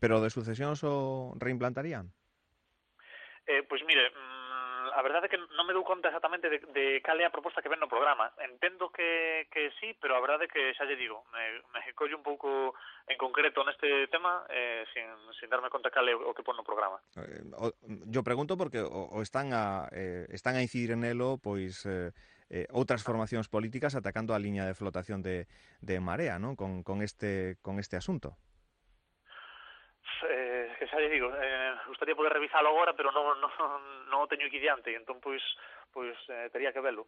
Pero de sucesións o reimplantarían? Eh, pois pues mire, mm, a verdade é que non me dou conta exactamente de, de cal é a proposta que ven no programa. Entendo que, que sí, pero a verdade é que xa lle digo, me, me collo un pouco en concreto neste tema eh, sin, sin darme conta cal é o que pon no programa. Eh, o, mm, yo pregunto porque o, o están, a, eh, están a incidir nelo, pois... Eh, eh, outras formacións políticas atacando a liña de flotación de, de Marea, non? Con, con, este, con este asunto. Eh, que xa lle digo, eh, gustaría poder revisalo agora, pero non, non, non o teño aquí diante, entón pois pois eh, tería que velo.